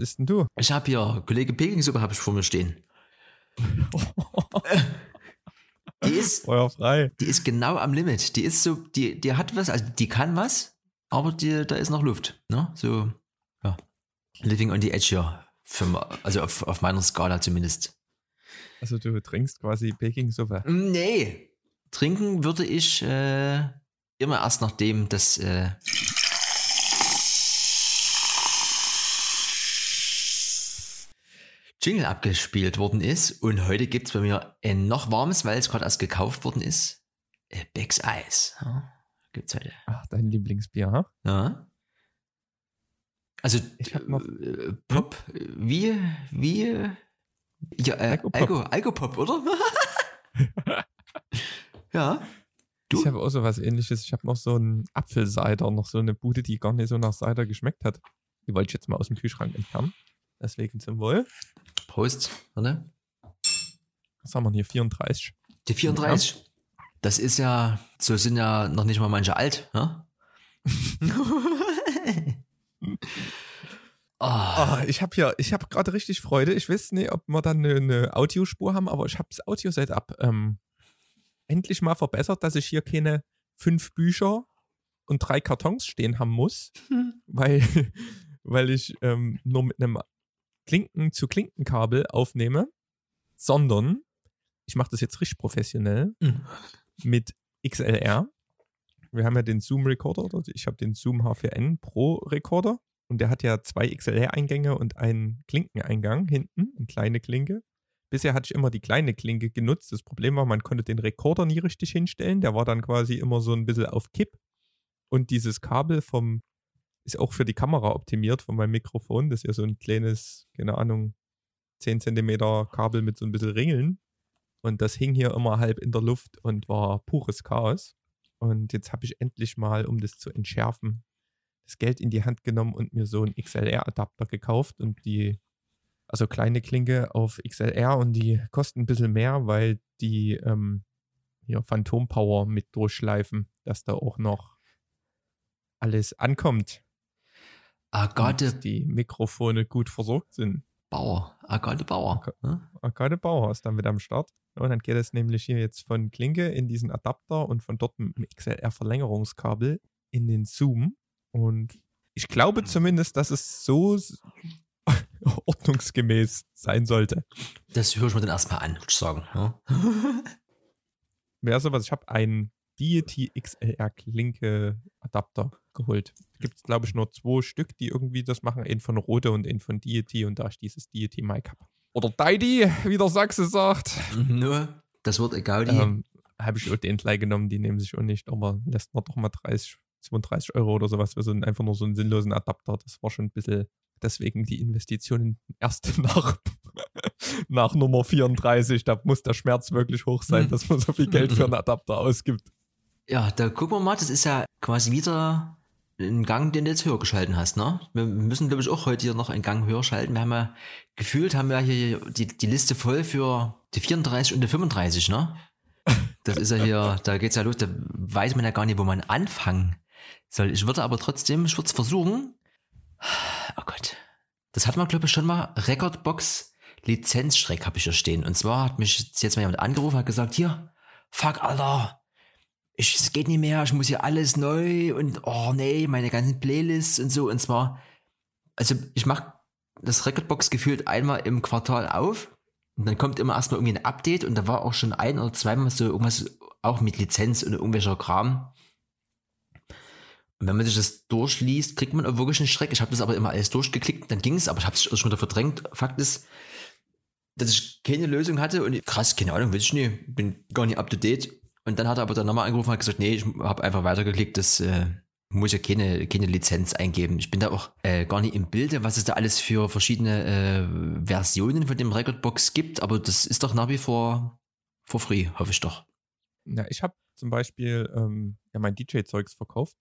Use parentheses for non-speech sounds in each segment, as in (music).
ist denn du? Ich habe hier Kollege Pekingsuppe habe ich vor mir stehen. (laughs) die ist, Feuerfrei. die ist genau am Limit. Die ist so, die, die hat was, also die kann was, aber die, da ist noch Luft. Ne? So, ja. Living on the edge hier. Für, also auf, auf meiner Skala zumindest. Also du trinkst quasi Peking-Suppe. Nee. Trinken würde ich äh, immer erst nachdem das äh, Jingle abgespielt worden ist. Und heute gibt es bei mir ein noch warmes, weil es gerade erst gekauft worden ist. Äh, Becks Eis. Ja, gibt's heute. Ach, dein Lieblingsbier, ha? Ja. Also noch- äh, Pop, wie, wie, ja, äh, Alkopop. Alko, Alkopop, oder? (laughs) ja. Du? Ich habe auch so was ähnliches. Ich habe noch so einen Apfelsider, noch so eine Bude, die gar nicht so nach Cider geschmeckt hat. Die wollte ich jetzt mal aus dem Kühlschrank entfernen. Deswegen zum Wohl. Prost, warte. Was haben wir hier? 34. Die 34. Das ist ja, so sind ja noch nicht mal manche alt, ne? oh, (laughs) Ah, ich habe hier, ich habe gerade richtig Freude. Ich weiß nicht, ob wir dann eine, eine Audiospur haben, aber ich habe das Audio-Setup ähm, endlich mal verbessert, dass ich hier keine fünf Bücher und drei Kartons stehen haben muss, (laughs) weil, (laughs) weil ich ähm, nur mit einem Klinken zu Klinkenkabel aufnehme, sondern ich mache das jetzt richtig professionell Mhm. mit XLR. Wir haben ja den Zoom Recorder, oder ich habe den Zoom H4n Pro Recorder und der hat ja zwei XLR-Eingänge und einen Klinkeneingang hinten, eine kleine Klinke. Bisher hatte ich immer die kleine Klinke genutzt. Das Problem war, man konnte den Rekorder nie richtig hinstellen. Der war dann quasi immer so ein bisschen auf Kipp. Und dieses Kabel vom, ist auch für die Kamera optimiert von meinem Mikrofon. Das ist ja so ein kleines, keine Ahnung, 10 Zentimeter Kabel mit so ein bisschen Ringeln. Und das hing hier immer halb in der Luft und war pures Chaos. Und jetzt habe ich endlich mal, um das zu entschärfen, das Geld in die Hand genommen und mir so einen XLR-Adapter gekauft und die, also kleine Klinke auf XLR und die kosten ein bisschen mehr, weil die ähm, hier Phantom Power mit durchschleifen, dass da auch noch alles ankommt. Agathe die Mikrofone gut versorgt sind. Bauer. Agathe Bauer. ne? Arcade Bauer ist dann wieder am Start. Und dann geht es nämlich hier jetzt von Klinke in diesen Adapter und von dort mit dem XLR-Verlängerungskabel in den Zoom. Und ich glaube zumindest, dass es so (laughs) ordnungsgemäß sein sollte. Das höre ich mir dann erstmal an, würde ich sagen. Ja? Wäre sowas, ich habe einen Deity XLR Klinke Adapter geholt. Gibt es, glaube ich, nur zwei Stück, die irgendwie das machen. Einen von Rode und einen von Deity. Und da ich dieses Deity Mic habe. Oder Deity, wie der Sachse sagt. Nur das Wort Gaudi. Ähm, habe ich auch den gleich genommen, die nehmen sich auch nicht, aber lässt man doch mal 30, 32 Euro oder sowas für so einen, einfach nur so einen sinnlosen Adapter. Das war schon ein bisschen, deswegen die Investitionen erst nach, (laughs) nach Nummer 34. Da muss der Schmerz wirklich hoch sein, Hm. dass man so viel Geld für einen Adapter ausgibt. Ja, da gucken wir mal, das ist ja quasi wieder ein Gang, den du jetzt höher geschalten hast, ne? Wir müssen, glaube ich, auch heute hier noch einen Gang höher schalten. Wir haben ja gefühlt, haben wir hier die, die Liste voll für die 34 und die 35, ne? Das ist ja hier, (laughs) da geht's ja los, da weiß man ja gar nicht, wo man anfangen soll. Ich würde aber trotzdem, ich würde es versuchen. Oh Gott. Das hat man, glaube ich, schon mal. Recordbox Lizenzstreck habe ich hier stehen. Und zwar hat mich jetzt mal jemand angerufen, hat gesagt, hier, fuck, Alter, ich, es geht nicht mehr, ich muss hier alles neu und oh nee, meine ganzen Playlists und so. Und zwar, also ich mache das Recordbox gefühlt einmal im Quartal auf und dann kommt immer erstmal irgendwie ein Update und da war auch schon ein oder zweimal so irgendwas auch mit Lizenz und irgendwelcher Kram. Und wenn man sich das durchliest, kriegt man auch wirklich einen Schreck. Ich habe das aber immer alles durchgeklickt, dann ging es, aber ich habe es schon wieder verdrängt. Fakt ist, dass ich keine Lösung hatte und krass, keine Ahnung, weiß ich nicht, bin gar nicht up to date. Und dann hat er aber dann nochmal angerufen und gesagt, nee, ich habe einfach weitergeklickt, das äh, muss ja keine, keine Lizenz eingeben. Ich bin da auch äh, gar nicht im Bilde, was es da alles für verschiedene äh, Versionen von dem Recordbox gibt, aber das ist doch nach wie vor for free, hoffe ich doch. Ja, ich habe zum Beispiel ähm, ja, mein DJ-Zeugs verkauft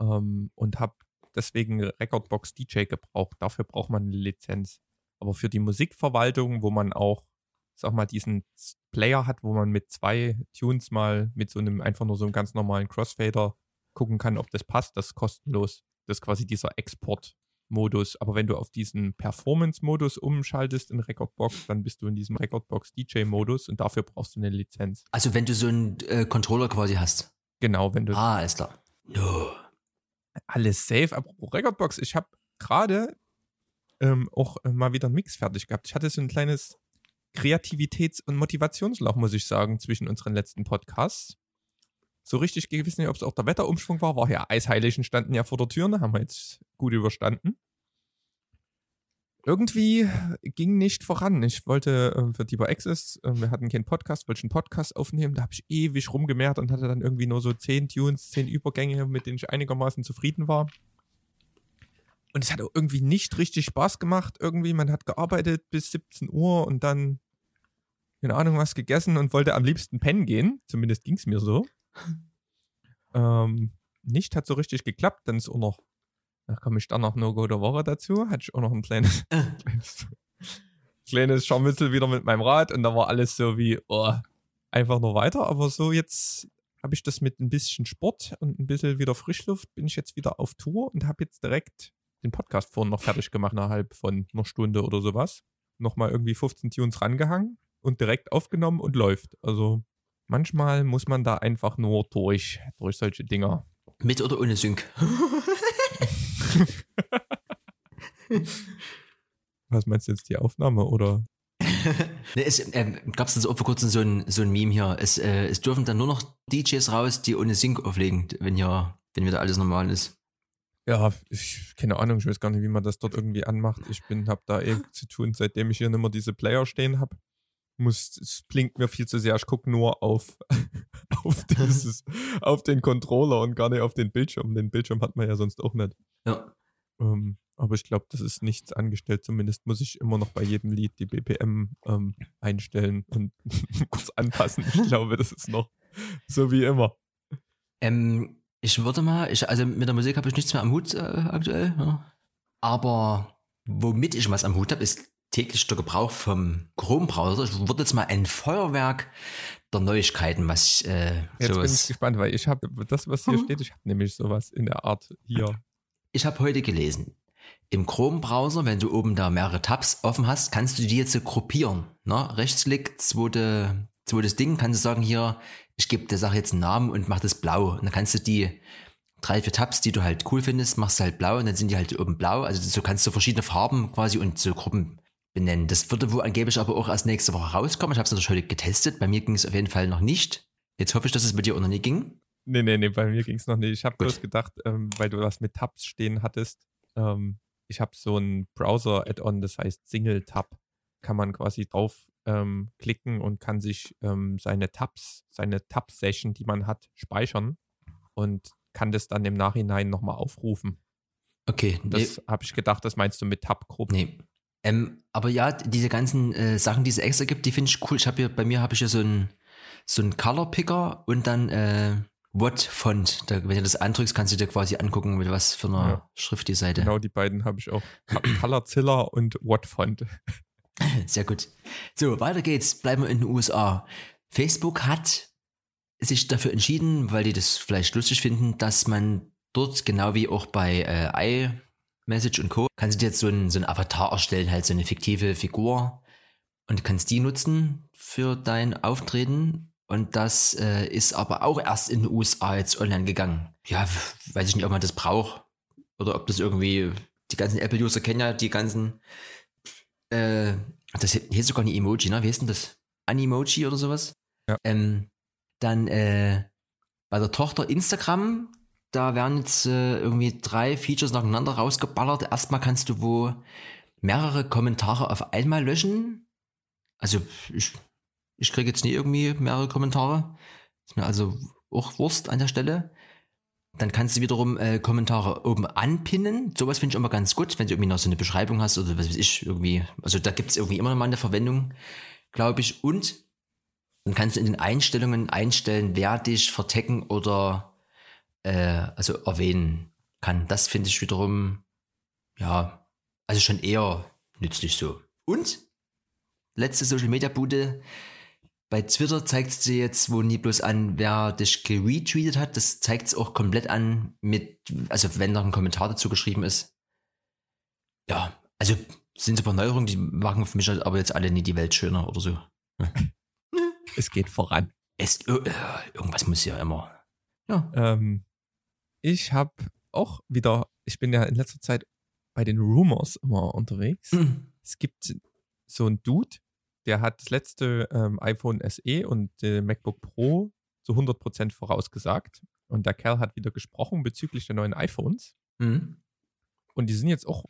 ähm, und habe deswegen Recordbox DJ gebraucht. Dafür braucht man eine Lizenz. Aber für die Musikverwaltung, wo man auch, sag mal, diesen Player hat, wo man mit zwei Tunes mal mit so einem, einfach nur so einem ganz normalen Crossfader gucken kann, ob das passt, das ist kostenlos. Das ist quasi dieser Export Modus. Aber wenn du auf diesen Performance-Modus umschaltest in Recordbox, dann bist du in diesem Recordbox DJ-Modus und dafür brauchst du eine Lizenz. Also wenn du so einen äh, Controller quasi hast. Genau, wenn du. Ah, alles klar. No. Alles safe. Apropos Recordbox, ich habe gerade ähm, auch mal wieder einen Mix fertig gehabt. Ich hatte so ein kleines Kreativitäts- und Motivationsloch, muss ich sagen, zwischen unseren letzten Podcasts. So richtig gewiss nicht, ob es auch der Wetterumschwung war. War ja Eisheiligen standen ja vor der Tür, ne? haben wir jetzt gut überstanden. Irgendwie ging nicht voran. Ich wollte äh, für Deeper Access, äh, wir hatten keinen Podcast, wollte einen Podcast aufnehmen. Da habe ich ewig rumgemerkt und hatte dann irgendwie nur so zehn Tunes, zehn Übergänge, mit denen ich einigermaßen zufrieden war. Und es hat auch irgendwie nicht richtig Spaß gemacht. Irgendwie, man hat gearbeitet bis 17 Uhr und dann, keine Ahnung, was gegessen und wollte am liebsten pennen gehen. Zumindest ging es mir so. (laughs) ähm, nicht hat so richtig geklappt. Dann ist auch noch, da komme ich dann noch No-Go der Woche dazu. Hatte ich auch noch ein kleines, kleines, (laughs) (laughs) kleines Scharmützel wieder mit meinem Rad und da war alles so wie, oh, einfach nur weiter. Aber so jetzt habe ich das mit ein bisschen Sport und ein bisschen wieder Frischluft, bin ich jetzt wieder auf Tour und habe jetzt direkt den Podcast vorhin noch fertig gemacht, innerhalb von einer Stunde oder sowas. Nochmal irgendwie 15 Tunes rangehangen und direkt aufgenommen und läuft. Also manchmal muss man da einfach nur durch, durch solche Dinger. Mit oder ohne Sync? (laughs) Was meinst du jetzt, die Aufnahme oder? (laughs) ne, es äh, gab es auch vor kurzem so ein, so ein Meme hier. Es, äh, es dürfen dann nur noch DJs raus, die ohne Sync auflegen, wenn ja, wenn wieder alles normal ist. Ja, ich keine Ahnung, ich weiß gar nicht, wie man das dort irgendwie anmacht. Ich bin, hab da eh zu tun, seitdem ich hier nicht mehr diese Player stehen habe. Muss, es blinkt mir viel zu sehr. Ich gucke nur auf, (laughs) auf, (laughs) dieses, auf den Controller und gar nicht auf den Bildschirm. Den Bildschirm hat man ja sonst auch nicht. Ja. Ähm, aber ich glaube, das ist nichts angestellt. Zumindest muss ich immer noch bei jedem Lied die BPM ähm, einstellen und (laughs) kurz anpassen. Ich glaube, das ist noch so wie immer. Ähm, ich würde mal, ich, also mit der Musik habe ich nichts mehr am Hut äh, aktuell. Ja. Aber womit ich was am Hut habe, ist täglich der Gebrauch vom Chrome-Browser. Ich würde jetzt mal ein Feuerwerk der Neuigkeiten, was äh, Jetzt bin ich gespannt, weil ich habe das, was hier steht, ich habe nämlich sowas in der Art hier. Ich habe heute gelesen, im Chrome-Browser, wenn du oben da mehrere Tabs offen hast, kannst du die jetzt so gruppieren. Ne? Rechtsklick, zweite, zweites Ding, kannst du sagen hier, ich gebe der Sache jetzt einen Namen und mach das blau. Und dann kannst du die drei, vier Tabs, die du halt cool findest, machst du halt blau und dann sind die halt oben blau. Also so kannst du verschiedene Farben quasi und so Gruppen benennen. Das würde wohl angeblich aber auch erst nächste Woche rauskommen. Ich habe es natürlich heute getestet. Bei mir ging es auf jeden Fall noch nicht. Jetzt hoffe ich, dass es bei dir auch noch nicht ging. Nee, nee, nee, bei mir ging es noch nicht. Ich habe bloß gedacht, ähm, weil du was mit Tabs stehen hattest, ähm, ich habe so ein Browser-Add-on, das heißt Single Tab. Kann man quasi drauf ähm, klicken und kann sich ähm, seine Tabs, seine Tab-Session, die man hat, speichern und kann das dann im Nachhinein nochmal aufrufen. Okay, Das nee, habe ich gedacht, das meinst du mit Tab-Gruppen. nee. Ähm, aber ja, diese ganzen äh, Sachen, die es extra gibt, die finde ich cool. Ich habe hier, bei mir habe ich hier so einen so einen Color Picker und dann äh, What Font. Da, wenn du das andrückst, kannst du dir quasi angucken, mit was für einer Ja. Schrift die Seite. Genau die beiden habe ich auch. Colorzilla und Wattfont. (laughs) Sehr gut. So, weiter geht's. Bleiben wir in den USA. Facebook hat sich dafür entschieden, weil die das vielleicht lustig finden, dass man dort, genau wie auch bei äh, iMessage und Co., kannst du dir jetzt so einen, so Avatar erstellen, halt so eine fiktive Figur und kannst die nutzen für dein Auftreten. Und das äh, ist aber auch erst in den USA jetzt online gegangen. Ja, weiß ich nicht, ob man das braucht oder ob das irgendwie, die ganzen Apple-User kennen ja die ganzen äh, das hier ist sogar eine Emoji, ne? Wie heißt denn das? Animoji oder sowas? Ja. Ähm, dann äh, bei der Tochter Instagram, da werden jetzt äh, irgendwie drei Features nacheinander rausgeballert. Erstmal kannst du wo mehrere Kommentare auf einmal löschen. Also ich, ich kriege jetzt nie irgendwie mehrere Kommentare. Ist mir also auch Wurst an der Stelle. Dann kannst du wiederum äh, Kommentare oben anpinnen. Sowas finde ich immer ganz gut, wenn du irgendwie noch so eine Beschreibung hast oder was weiß ich, irgendwie. Also da gibt es irgendwie immer mal eine Verwendung, glaube ich. Und dann kannst du in den Einstellungen einstellen, wer dich vertecken oder äh, also erwähnen kann. Das finde ich wiederum, ja, also schon eher nützlich so. Und letzte Social Media Bude. Bei Twitter zeigt es dir jetzt wo nie bloß an, wer dich geretweetet hat. Das zeigt es auch komplett an mit, also wenn noch ein Kommentar dazu geschrieben ist. Ja, also sind paar Neuerungen, die machen für mich halt aber jetzt alle nicht die Welt schöner oder so. (laughs) Es geht voran. Es, äh, irgendwas muss ja immer. Ja. Ähm, ich habe auch wieder, ich bin ja in letzter Zeit bei den Rumors immer unterwegs. Mhm. Es gibt so einen Dude, der hat das letzte ähm, iPhone SE und äh, MacBook Pro zu 100% vorausgesagt. Und der Kerl hat wieder gesprochen bezüglich der neuen iPhones. Mhm. Und die sind jetzt auch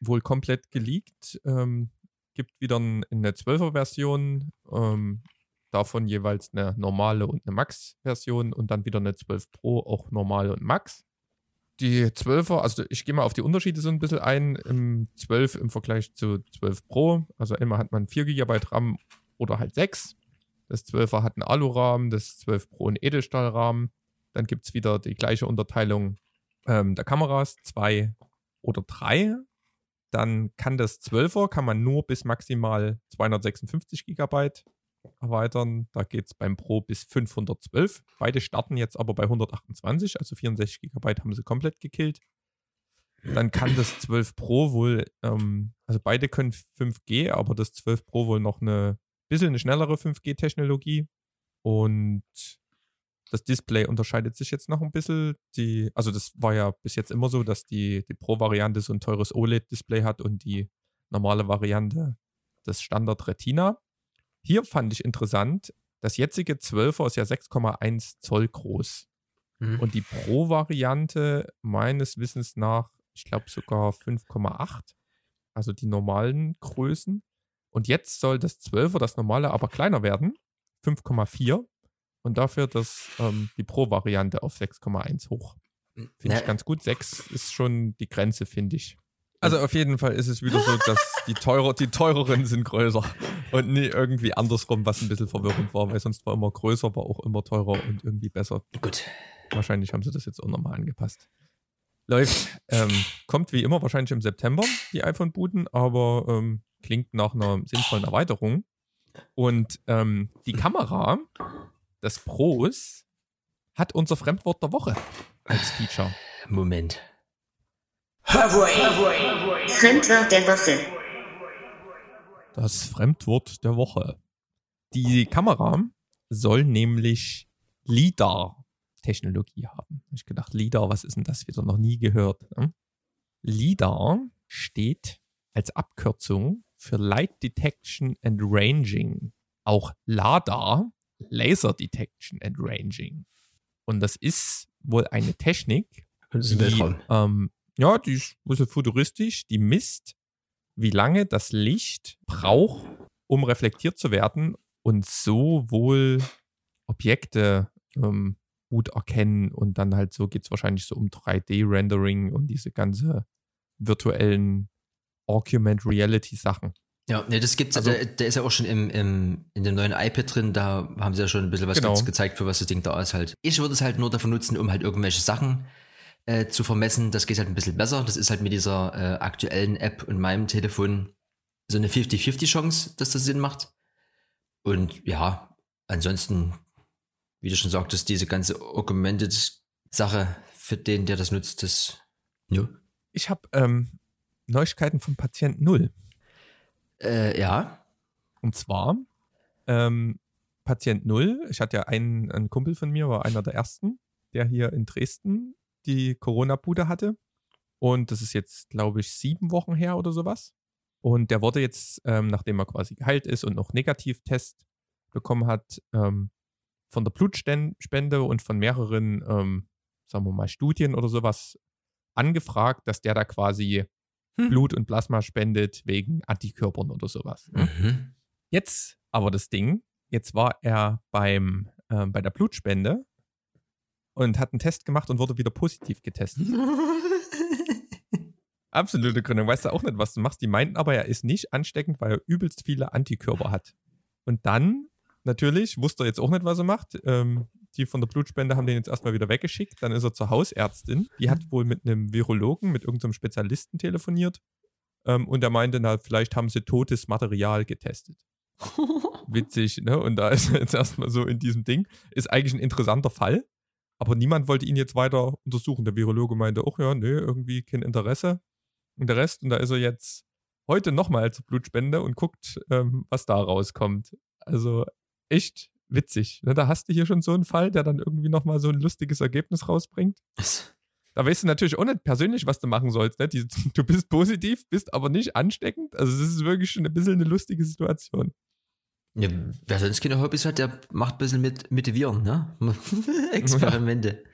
wohl komplett geleakt. Ähm, gibt wieder ein, eine 12er-Version, ähm, davon jeweils eine normale und eine Max-Version und dann wieder eine 12 Pro, auch normal und Max. Die 12er, also ich gehe mal auf die Unterschiede so ein bisschen ein. Im 12 im Vergleich zu 12 Pro. Also einmal hat man 4 GB RAM oder halt 6. Das 12er hat einen Alurahmen, das 12 Pro einen Edelstahlrahmen. Dann gibt es wieder die gleiche Unterteilung ähm, der Kameras, 2 oder 3. Dann kann das 12er, kann man nur bis maximal 256 GB erweitern. Da geht es beim Pro bis 512. Beide starten jetzt aber bei 128, also 64 GB haben sie komplett gekillt. Dann kann das 12 Pro wohl, ähm, also beide können 5G, aber das 12 Pro wohl noch eine bisschen eine schnellere 5G-Technologie. Und das Display unterscheidet sich jetzt noch ein bisschen. Die, also das war ja bis jetzt immer so, dass die, die Pro-Variante so ein teures OLED-Display hat und die normale Variante das Standard Retina. Hier fand ich interessant, das jetzige 12er ist ja 6,1 Zoll groß. Mhm. Und die Pro-Variante meines Wissens nach, ich glaube sogar 5,8. Also die normalen Größen. Und jetzt soll das 12er, das normale, aber kleiner werden. 5,4. Und dafür das, ähm, die Pro-Variante auf 6,1 hoch. Finde ich ganz gut. 6 ist schon die Grenze, finde ich. Also auf jeden Fall ist es wieder so, dass die, teurer, die teureren sind größer und nie irgendwie andersrum, was ein bisschen verwirrend war, weil sonst war immer größer, war auch immer teurer und irgendwie besser. Gut. Wahrscheinlich haben sie das jetzt auch nochmal angepasst. Läuft. Ähm, kommt wie immer wahrscheinlich im September, die iPhone-Booten, aber ähm, klingt nach einer sinnvollen Erweiterung. Und ähm, die Kamera des Pros hat unser Fremdwort der Woche als Feature. Moment. Fremdwort der Woche. Das Fremdwort der Woche. Die Kamera soll nämlich LIDAR-Technologie haben. Hab Ich gedacht, LIDAR, was ist denn das? Wieder noch nie gehört. Ne? LIDAR steht als Abkürzung für Light Detection and Ranging. Auch LADAR, Laser Detection and Ranging. Und das ist wohl eine Technik, Das ist ein die, ähm, ja, die ist ein bisschen futuristisch. Die misst, wie lange das Licht braucht, um reflektiert zu werden und so wohl Objekte ähm, gut erkennen. Und dann halt so geht es wahrscheinlich so um 3D-Rendering und diese ganze virtuellen Augmented Reality Sachen. Ja, ne, das gibt's, Also- der, der ist ja auch schon im, im, in dem neuen iPad drin, da haben sie ja schon ein bisschen was Genau. ge- gezeigt, für was das Ding da ist halt. Ich würde es halt nur dafür nutzen, um halt irgendwelche Sachen äh, zu vermessen. Das geht halt ein bisschen besser. Das ist halt mit dieser äh, aktuellen App und meinem Telefon so eine 50-50 Chance, dass das Sinn macht. Und ja, ansonsten, wie du schon sagtest, diese ganze Augmented Sache für den, der das nutzt, das, ja. Ich habe ähm, Neuigkeiten vom Patient Null. Äh, ja. Und zwar ähm, Patient Null. Ich hatte ja einen, einen Kumpel von mir, war einer der ersten, der hier in Dresden die Corona-Bude hatte. Und das ist jetzt, glaube ich, sieben Wochen her oder sowas. Und der wurde jetzt, ähm, nachdem er quasi geheilt ist und noch Negativtest bekommen hat, ähm, von der Blutspende und von mehreren, ähm, sagen wir mal, Studien oder sowas angefragt, dass der da quasi Hm. Blut und Plasma spendet wegen Antikörpern oder sowas. ne? Mhm. Jetzt aber das Ding, jetzt war er beim, ähm, bei der Blutspende und hat einen Test gemacht und wurde wieder positiv getestet. (laughs) Absolute Gründung. Weißt du auch nicht, was du machst. Die meinten aber, er ist nicht ansteckend, weil er übelst viele Antikörper hat. Und dann, natürlich, wusste er jetzt auch nicht, was er macht. Ähm, die von der Blutspende haben den jetzt erstmal wieder weggeschickt. Dann ist er zur Hausärztin. Die hat wohl mit einem Virologen, mit irgendeinem Spezialisten telefoniert. Ähm, und er meinte, na, vielleicht haben sie totes Material getestet. (laughs) Witzig, ne? Und da ist er jetzt erstmal so in diesem Ding. Ist eigentlich ein interessanter Fall. Aber niemand wollte ihn jetzt weiter untersuchen. Der Virologe meinte auch, ja, nee, irgendwie kein Interesse. Und der Rest, und da ist er jetzt heute nochmal zur Blutspende und guckt, ähm, was da rauskommt. Also echt witzig. Ne? Da hast du hier schon so einen Fall, der dann irgendwie nochmal so ein lustiges Ergebnis rausbringt. Da weißt du natürlich auch nicht persönlich, was du machen sollst. Ne? Die, (laughs) du bist positiv, bist aber nicht ansteckend. Also es ist wirklich schon ein bisschen eine lustige Situation. Ja, wer sonst keine Hobbys hat, der macht ein bisschen mit, mit Viren, ne? (laughs) Experimente.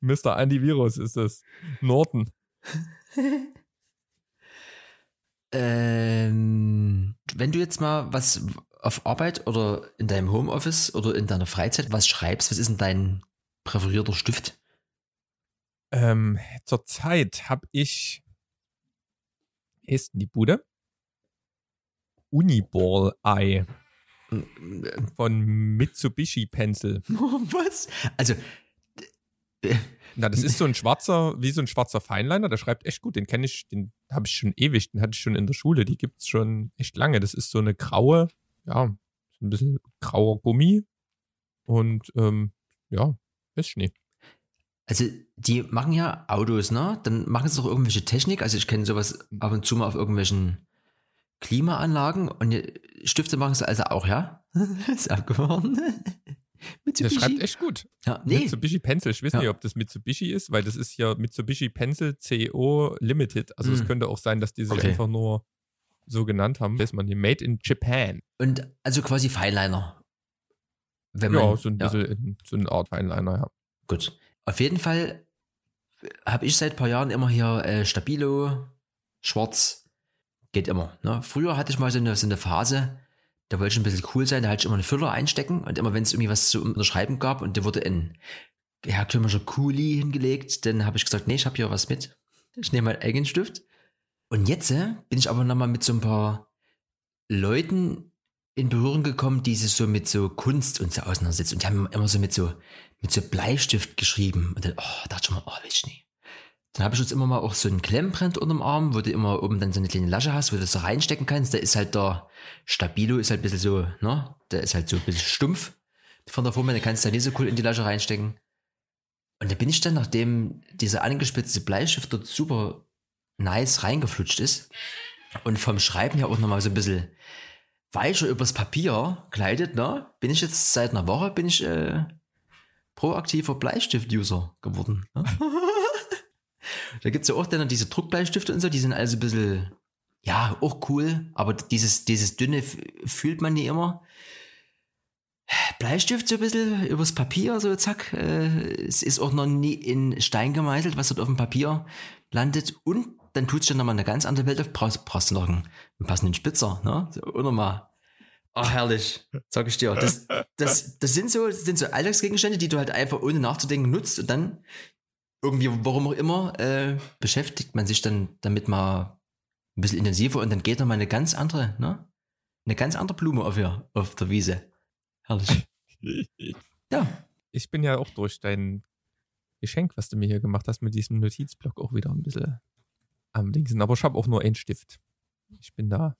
Mr. Antivirus ist das. Norton. (laughs) ähm, wenn du jetzt mal was auf Arbeit oder in deinem Homeoffice oder in deiner Freizeit was schreibst, was ist denn dein präferierter Stift? Ähm, Zurzeit habe ich, ist die Bude? Uniball Eye von Mitsubishi Pencil. (laughs) Was? Also. Na, das ist so ein schwarzer, wie so ein schwarzer Feinliner, der schreibt echt gut. Den kenne ich, den habe ich schon ewig, den hatte ich schon in der Schule, die gibt es schon echt lange. Das ist so eine graue, ja, so ein bisschen grauer Gummi. Und ähm, ja, ist Schnee. Also, die machen ja Autos, ne? Dann machen sie doch irgendwelche Technik. Also, ich kenne sowas ab und zu mal auf irgendwelchen Klimaanlagen und Stifte machen sie also auch, ja? (laughs) ist abgefahren. (laughs) Der schreibt echt gut. Ja, nee. Mitsubishi Pencil. Ich weiß ja. nicht, ob das Mitsubishi ist, weil das ist hier Mitsubishi Pencil CO Limited. Also es könnte auch sein, dass die sich okay. einfach nur so genannt haben. Weiß man hier Made in Japan. Und also quasi Feinliner. Wenn man, ja, so ein bisschen in, so eine Art Feinliner, ja. Gut. Auf jeden Fall habe ich seit ein paar Jahren immer hier äh, Stabilo, schwarz, Geht immer. Ne? Früher hatte ich mal so eine, so eine Phase, da wollte ich ein bisschen cool sein, da hatte ich immer einen Füller einstecken und immer wenn es irgendwie was zu unterschreiben gab und der wurde in herkömmlicher Kuli hingelegt, dann habe ich gesagt, nee, ich habe hier was mit. Ich nehme meinen eigenen Stift. Und jetzt äh, bin ich aber nochmal mit so ein paar Leuten in Berührung gekommen, die sich so mit so Kunst und so auseinandersetzen. Und die haben immer so mit so, mit so Bleistift geschrieben. Und dann, oh, dachte ich mir, oh, will ich nicht. Dann habe ich jetzt immer mal auch so einen Klemmbrett unterm Arm, wo du immer oben dann so eine kleine Lasche hast, wo du so reinstecken kannst. Der ist halt der Stabilo, ist halt ein bisschen so, ne? Der ist halt so ein bisschen stumpf von der Form, den kannst du da nicht so cool in die Lasche reinstecken. Und da bin ich dann, nachdem dieser angespitzte Bleistift dort super nice reingeflutscht ist und vom Schreiben her auch nochmal so ein bisschen weicher übers Papier gleitet, ne? Bin ich jetzt seit einer Woche, bin ich äh, proaktiver Bleistift-User geworden. Ne? (laughs) Da gibt es ja auch dann diese Druckbleistifte und so, die sind also ein bisschen, ja, auch cool, aber dieses, dieses dünne fühlt man nie immer. Bleistift so ein bisschen übers Papier, so zack. Äh, es ist auch noch nie in Stein gemeißelt, was dort auf dem Papier landet. Und dann tut es schon nochmal eine ganz andere Welt auf. Brauchst, brauchst noch einen, einen passenden Spitzer, ne? So, oder mal. Ach, herrlich, sag ich dir. Das, das, das, sind so, das sind so Alltagsgegenstände, die du halt einfach ohne nachzudenken nutzt und dann irgendwie, warum auch immer, äh, beschäftigt man sich dann damit mal ein bisschen intensiver und dann geht da mal eine ganz andere, ne? Eine ganz andere Blume auf, hier, auf der Wiese. Herrlich. (laughs) ja. Ich bin ja auch durch dein Geschenk, was du mir hier gemacht hast, mit diesem Notizblock auch wieder ein bisschen am Dingsen. Aber ich habe auch nur einen Stift. Ich bin da.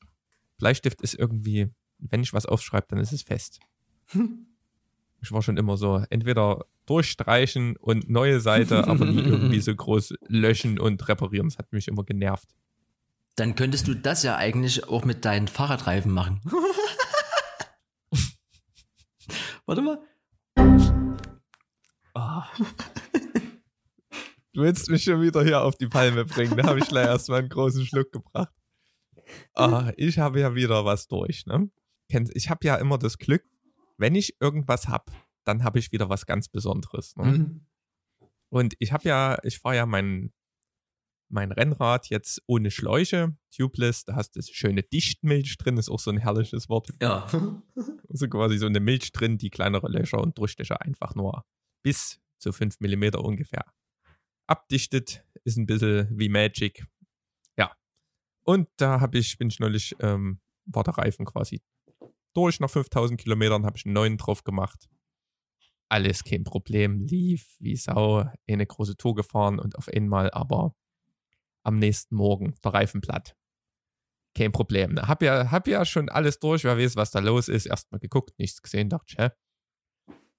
Bleistift ist irgendwie, wenn ich was aufschreibe, dann ist es fest. (laughs) ich war schon immer so, entweder durchstreichen und neue Seite, aber nie irgendwie so (laughs) groß löschen und reparieren. Das hat mich immer genervt. Dann könntest du das ja eigentlich auch mit deinen Fahrradreifen machen. (laughs) Warte mal. Oh. Du willst mich schon wieder hier auf die Palme bringen. Da habe ich gleich erstmal einen großen Schluck gebracht. Oh, ich habe ja wieder was durch. Ne? Ich habe ja immer das Glück, wenn ich irgendwas habe, dann habe ich wieder was ganz Besonderes. Ne? Mhm. Und ich habe ja, ich fahre ja mein, mein Rennrad jetzt ohne Schläuche, tubeless, da hast du schöne Dichtmilch drin, ist auch so ein herrliches Wort. Ja. (laughs) Also quasi so eine Milch drin, die kleinere Löcher und Durchstecher einfach nur bis zu 5 mm ungefähr abdichtet, ist ein bisschen wie Magic. Ja. Und da habe ich, bin ich neulich, ähm, war der Reifen quasi durch nach 5000 Kilometern, habe ich einen neuen drauf gemacht alles kein Problem, lief wie Sau, eine große Tour gefahren und auf einmal aber am nächsten Morgen der Reifen platt. Kein Problem. Hab ja, hab ja schon alles durch, wer weiß, was da los ist. Erstmal geguckt, nichts gesehen, dachte ich, hä?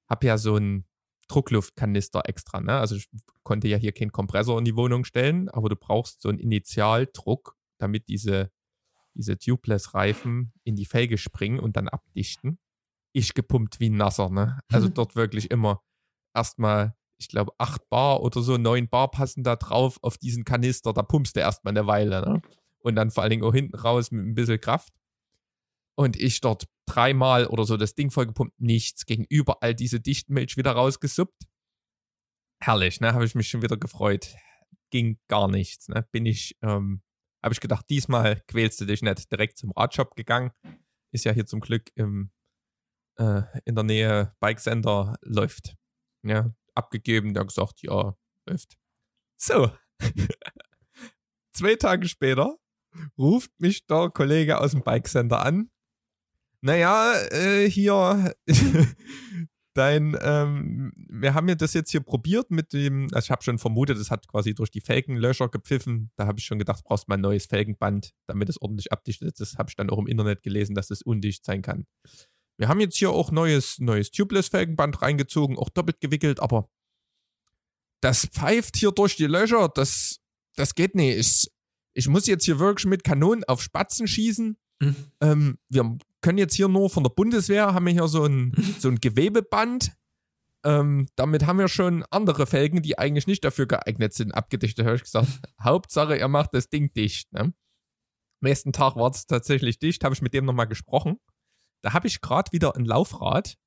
Hab ja so ein Druckluftkanister extra. Ne? Also ich konnte ja hier keinen Kompressor in die Wohnung stellen, aber du brauchst so einen Initialdruck, damit diese, diese Tubeless-Reifen in die Felge springen und dann abdichten. Ich gepumpt wie ein Nasser. Ne? Also (laughs) dort wirklich immer erstmal, ich glaube, 8 Bar oder so, 9 Bar passen da drauf auf diesen Kanister. Da pumpst du erstmal eine Weile. Ne? Und dann vor allen Dingen auch hinten raus mit ein bisschen Kraft. Und ich dort dreimal oder so das Ding vollgepumpt, nichts. Gegenüber all diese Dichtmilch wieder rausgesuppt. Herrlich, ne? Habe ich mich schon wieder gefreut. Ging gar nichts, ne? Bin ich, ähm, habe ich gedacht, diesmal quälst du dich nicht direkt zum Radshop gegangen. Ist ja hier zum Glück im, äh, in der Nähe Bike Center läuft. Ja, abgegeben, der hat gesagt, ja, läuft. So. (laughs) Zwei Tage später ruft mich der Kollege aus dem Bike Center an naja, äh, hier, dein, ähm, wir haben ja das jetzt hier probiert mit dem, also ich habe schon vermutet, es hat quasi durch die Felgenlöcher gepfiffen. Da habe ich schon gedacht, brauchst mal ein neues Felgenband, damit es ordentlich abdichtet. Das habe ich dann auch im Internet gelesen, dass das undicht sein kann. Wir haben jetzt hier auch neues, neues Tubeless-Felgenband reingezogen, auch doppelt gewickelt, aber das pfeift hier durch die Löcher, das, das geht nicht. Ich, ich muss jetzt hier wirklich mit Kanonen auf Spatzen schießen. Mhm. Ähm, wir können jetzt hier nur von der Bundeswehr, haben wir hier so ein, so ein Gewebeband. Ähm, damit haben wir schon andere Felgen, die eigentlich nicht dafür geeignet sind, abgedichtet. Da habe ich gesagt, (laughs) Hauptsache, er macht das Ding dicht. Ne? Nächsten Tag war es tatsächlich dicht, habe ich mit dem nochmal gesprochen. Da habe ich gerade wieder ein Laufrad,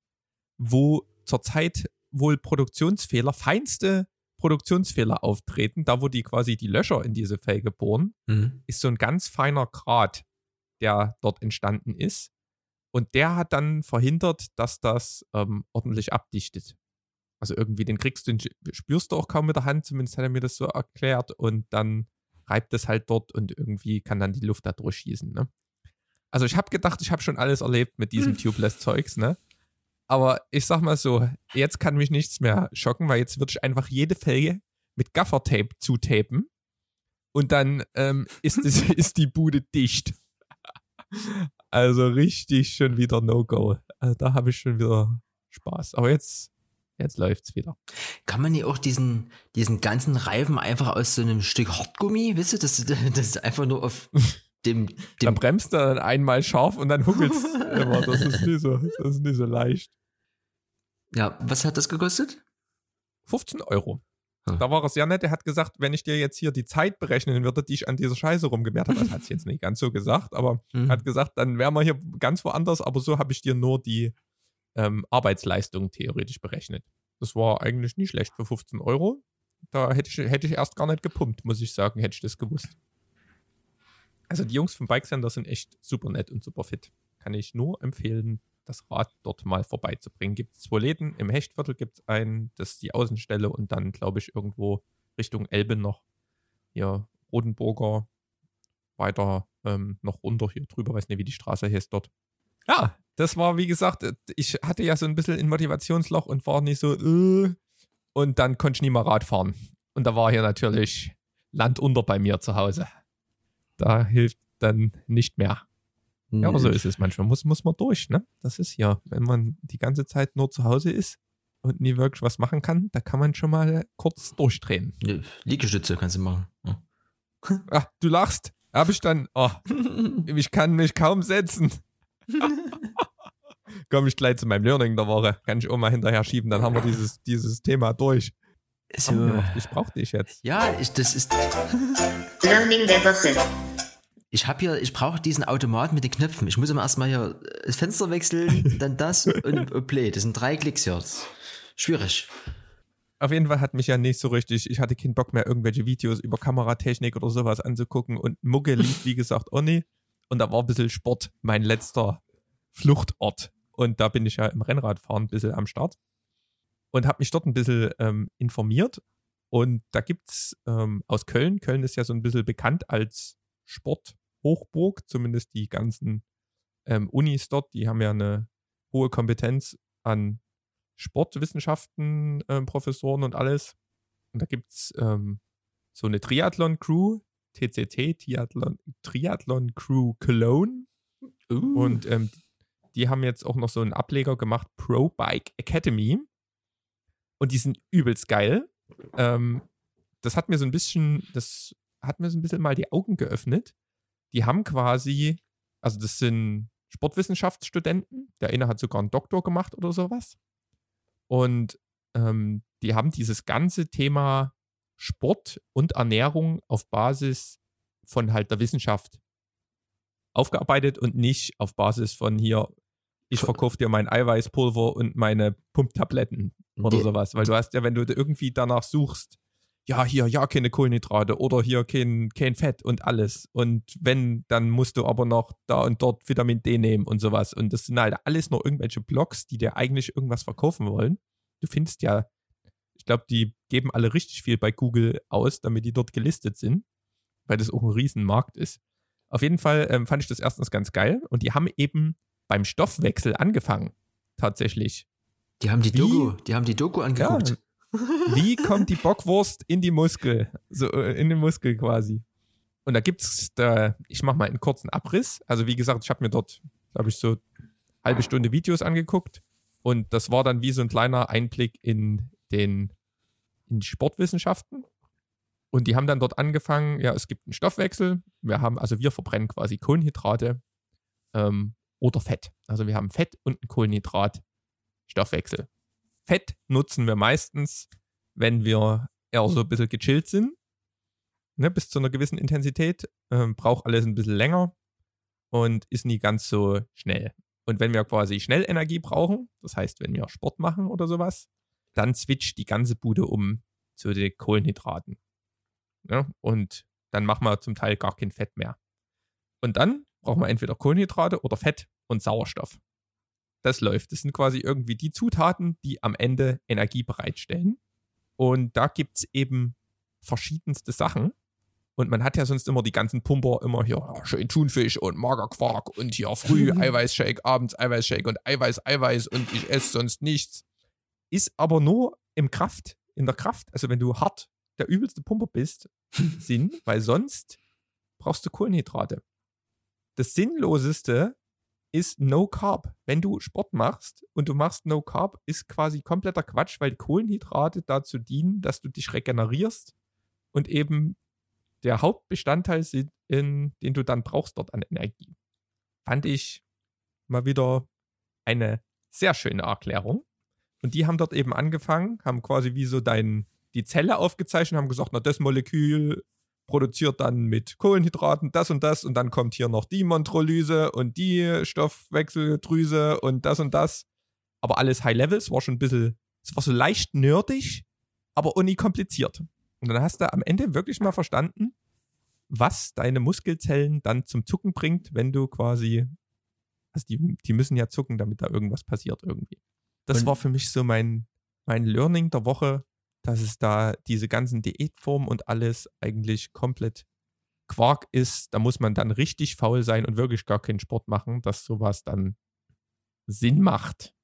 wo zurzeit wohl Produktionsfehler, feinste Produktionsfehler auftreten. Da, wo die quasi die Löcher in diese Felge bohren, mhm. ist so ein ganz feiner Grat, der dort entstanden ist. Und der hat dann verhindert, dass das ähm, ordentlich abdichtet. Also irgendwie den kriegst du, den spürst du auch kaum mit der Hand, zumindest hat er mir das so erklärt. Und dann reibt es halt dort und irgendwie kann dann die Luft da durchschießen. Ne? Also ich habe gedacht, ich habe schon alles erlebt mit diesem (laughs) Tubeless-Zeugs, ne? Aber ich sag mal so, jetzt kann mich nichts mehr schocken, weil jetzt würde ich einfach jede Felge mit Gaffertape zutapen und dann ähm, ist, es, (laughs) ist die Bude dicht. Also richtig schon wieder No-Go. Also da habe ich schon wieder Spaß. Aber jetzt, jetzt läuft's wieder. Kann man nicht auch diesen, diesen ganzen Reifen einfach aus so einem Stück Hartgummi, wisst ihr, das, das ist einfach nur auf (laughs) dem, dem Dann bremst er dann einmal scharf und dann huckelt's (laughs) immer. Das ist nicht so, das ist nicht so leicht. Ja, was hat das gekostet? 15 Euro. Da war er sehr nett. Er hat gesagt, wenn ich dir jetzt hier die Zeit berechnen würde, die ich an dieser Scheiße rumgemehrt habe, das hat es jetzt nicht ganz so gesagt, aber mhm. hat gesagt, dann wären wir hier ganz woanders, aber so habe ich dir nur die ähm, Arbeitsleistung theoretisch berechnet. Das war eigentlich nicht schlecht für 15 Euro. Da hätte ich, hätte ich erst gar nicht gepumpt, muss ich sagen, hätte ich das gewusst. Also die Jungs vom Bike Center sind echt super nett und super fit. Kann ich nur empfehlen, das Rad dort mal vorbeizubringen. Gibt es zwei Läden. Im Hechtviertel gibt es einen, das ist die Außenstelle und dann, glaube ich, irgendwo Richtung Elbe noch. Hier Rodenburger, weiter ähm, noch runter hier drüber, weiß nicht, wie die Straße heißt dort. Ja, das war, wie gesagt, äh, ich hatte ja so ein bisschen ein Motivationsloch und war nicht so, äh, und dann konnte ich nie mal Rad fahren. Und da war hier natürlich Land unter bei mir zu Hause. Da hilft dann nicht mehr. Ja, aber so ist es manchmal. Muss, muss man durch, ne? Das ist ja, wenn man die ganze Zeit nur zu Hause ist und nie wirklich was machen kann, da kann man schon mal kurz durchdrehen. Liegestütze kannst du machen. Ja. Ach, (laughs) du lachst. Hab ich dann, oh, (laughs) ich kann mich kaum setzen. (laughs) Komme ich gleich zu meinem Learning der Woche. Kann ich auch mal hinterher schieben, dann haben wir dieses, dieses Thema durch. So. Ich brauche dich jetzt. Ja, ich, das ist. Learning der Woche ich habe hier, ich brauche diesen Automat mit den Knöpfen. Ich muss immer erstmal hier das Fenster wechseln, (laughs) dann das und Play. Das sind drei Klicks hier. schwierig. Auf jeden Fall hat mich ja nicht so richtig, ich hatte keinen Bock mehr, irgendwelche Videos über Kameratechnik oder sowas anzugucken und Mucke lief, wie gesagt, auch nie. Und da war ein bisschen Sport mein letzter Fluchtort. Und da bin ich ja im Rennradfahren ein bisschen am Start und habe mich dort ein bisschen ähm, informiert. Und da gibt es ähm, aus Köln, Köln ist ja so ein bisschen bekannt als Sporthochburg, zumindest die ganzen ähm, Unis dort, die haben ja eine hohe Kompetenz an Sportwissenschaften, ähm, Professoren und alles. Und da gibt es ähm, so eine Triathlon-Crew, TCT, Triathlon, Triathlon Crew Cologne. Uh. Und ähm, die haben jetzt auch noch so einen Ableger gemacht, Pro Bike Academy. Und die sind übelst geil. Ähm, das hat mir so ein bisschen, das hat mir so ein bisschen mal die Augen geöffnet. Die haben quasi, also das sind Sportwissenschaftsstudenten. Der eine hat sogar einen Doktor gemacht oder sowas. Und ähm, die haben dieses ganze Thema Sport und Ernährung auf Basis von halt der Wissenschaft aufgearbeitet und nicht auf Basis von hier, ich verkaufe dir mein Eiweißpulver und meine Pumptabletten oder Die- sowas. Weil du hast ja, wenn du irgendwie danach suchst, ja, hier, ja, keine Kohlenhydrate oder hier kein, kein Fett und alles. Und wenn, dann musst du aber noch da und dort Vitamin D nehmen und sowas. Und das sind halt alles nur irgendwelche Blogs, die dir eigentlich irgendwas verkaufen wollen. Du findest ja, ich glaube, die geben alle richtig viel bei Google aus, damit die dort gelistet sind, weil das auch ein Riesenmarkt ist. Auf jeden Fall ähm, fand ich das erstens ganz geil und die haben eben beim Stoffwechsel angefangen, tatsächlich. Die haben die Wie? Doku, die haben die Doku angeguckt. Wie kommt die Bockwurst in die Muskel? So, äh, in den Muskel quasi. Und da gibt's da, ich mache mal einen kurzen Abriss. Also wie gesagt, ich habe mir dort, glaube ich, so halbe Stunde Videos angeguckt. Und das war dann wie so ein kleiner Einblick in den in die Sportwissenschaften. Und die haben dann dort angefangen, ja, es gibt einen Stoffwechsel. Wir haben, also wir verbrennen quasi Kohlenhydrate ähm, oder Fett. Also wir haben Fett und einen Kohlenhydrat-Stoffwechsel. Fett nutzen wir meistens, wenn wir eher so ein bisschen gechillt sind. Ne, bis zu einer gewissen Intensität. Ähm, braucht alles ein bisschen länger und ist nie ganz so schnell. Und wenn wir quasi schnell Energie brauchen, das heißt, wenn wir Sport machen oder sowas, dann switcht die ganze Bude um zu den Kohlenhydraten. Ja, und dann machen wir zum Teil gar kein Fett mehr. Und dann brauchen wir entweder Kohlenhydrate oder Fett und Sauerstoff. Das läuft. Das sind quasi irgendwie die Zutaten, die am Ende Energie bereitstellen. Und da gibt es eben verschiedenste Sachen. Und man hat ja sonst immer die ganzen Pumper, immer hier oh, schön Thunfisch und Magerquark und hier früh (laughs) Eiweißshake, abends Eiweißshake und Eiweiß, Eiweiß und ich esse sonst nichts. Ist aber nur im Kraft, in der Kraft, also wenn du hart der übelste Pumper bist, (laughs) Sinn, weil sonst brauchst du Kohlenhydrate. Das Sinnloseste ist No Carb. Wenn du Sport machst und du machst No Carb, ist quasi kompletter Quatsch, weil Kohlenhydrate dazu dienen, dass du dich regenerierst und eben der Hauptbestandteil sind, in, den du dann brauchst dort an Energie. Fand ich mal wieder eine sehr schöne Erklärung. Und die haben dort eben angefangen, haben quasi wie so dein, die Zelle aufgezeichnet, haben gesagt, na, das Molekül produziert dann mit Kohlenhydraten das und das und dann kommt hier noch die Montrolyse und die Stoffwechseldrüse und das und das. Aber alles High Level, es war schon ein bisschen, es war so leicht nerdig, aber uni kompliziert. Und dann hast du am Ende wirklich mal verstanden, was deine Muskelzellen dann zum Zucken bringt, wenn du quasi, also die, die müssen ja zucken, damit da irgendwas passiert irgendwie. Das Und- war für mich so mein, mein Learning der Woche, dass es da diese ganzen Diätformen und alles eigentlich komplett Quark ist. Da muss man dann richtig faul sein und wirklich gar keinen Sport machen, dass sowas dann Sinn macht.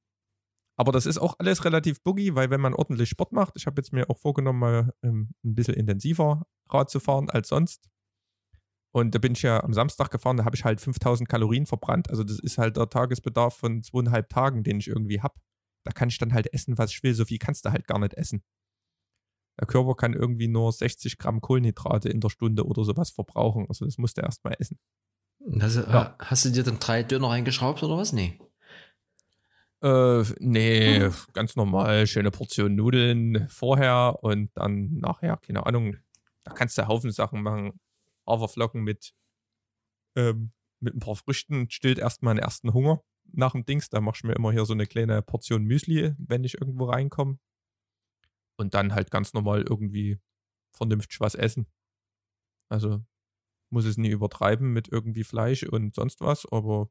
Aber das ist auch alles relativ boogie, weil wenn man ordentlich Sport macht, ich habe jetzt mir auch vorgenommen, mal ähm, ein bisschen intensiver Rad zu fahren als sonst. Und da bin ich ja am Samstag gefahren, da habe ich halt 5000 Kalorien verbrannt. Also das ist halt der Tagesbedarf von zweieinhalb Tagen, den ich irgendwie habe. Da kann ich dann halt essen, was ich will. So viel kannst du halt gar nicht essen. Der Körper kann irgendwie nur 60 Gramm Kohlenhydrate in der Stunde oder sowas verbrauchen. Also das musst du erstmal essen. Hast, du- Ja. hast du dir dann drei Döner reingeschraubt oder was? Nee. Äh, nee, ganz normal, schöne Portion Nudeln vorher und dann nachher, keine Ahnung. Da kannst du Haufen Sachen machen. Haferflocken mit, ähm, mit ein paar Früchten, stillt erstmal den ersten Hunger nach dem Dings. Da mach ich mir immer hier so eine kleine Portion Müsli, wenn ich irgendwo reinkomme. Und dann halt ganz normal irgendwie vernünftig was essen. Also muss es nie übertreiben mit irgendwie Fleisch und sonst was, aber